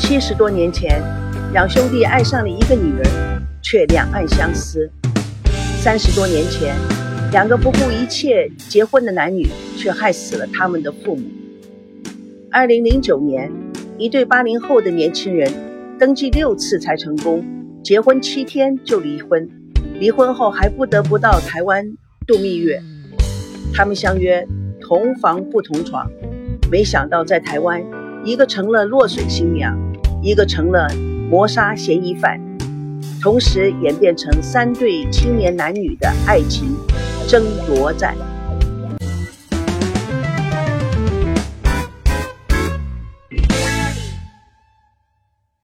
七十多年前，两兄弟爱上了一个女人，却两岸相思。三十多年前，两个不顾一切结婚的男女，却害死了他们的父母。二零零九年，一对八零后的年轻人登记六次才成功，结婚七天就离婚，离婚后还不得不到台湾度蜜月。他们相约同房不同床，没想到在台湾，一个成了落水新娘，一个成了谋杀嫌疑犯。同时演变成三对青年男女的爱情争夺战。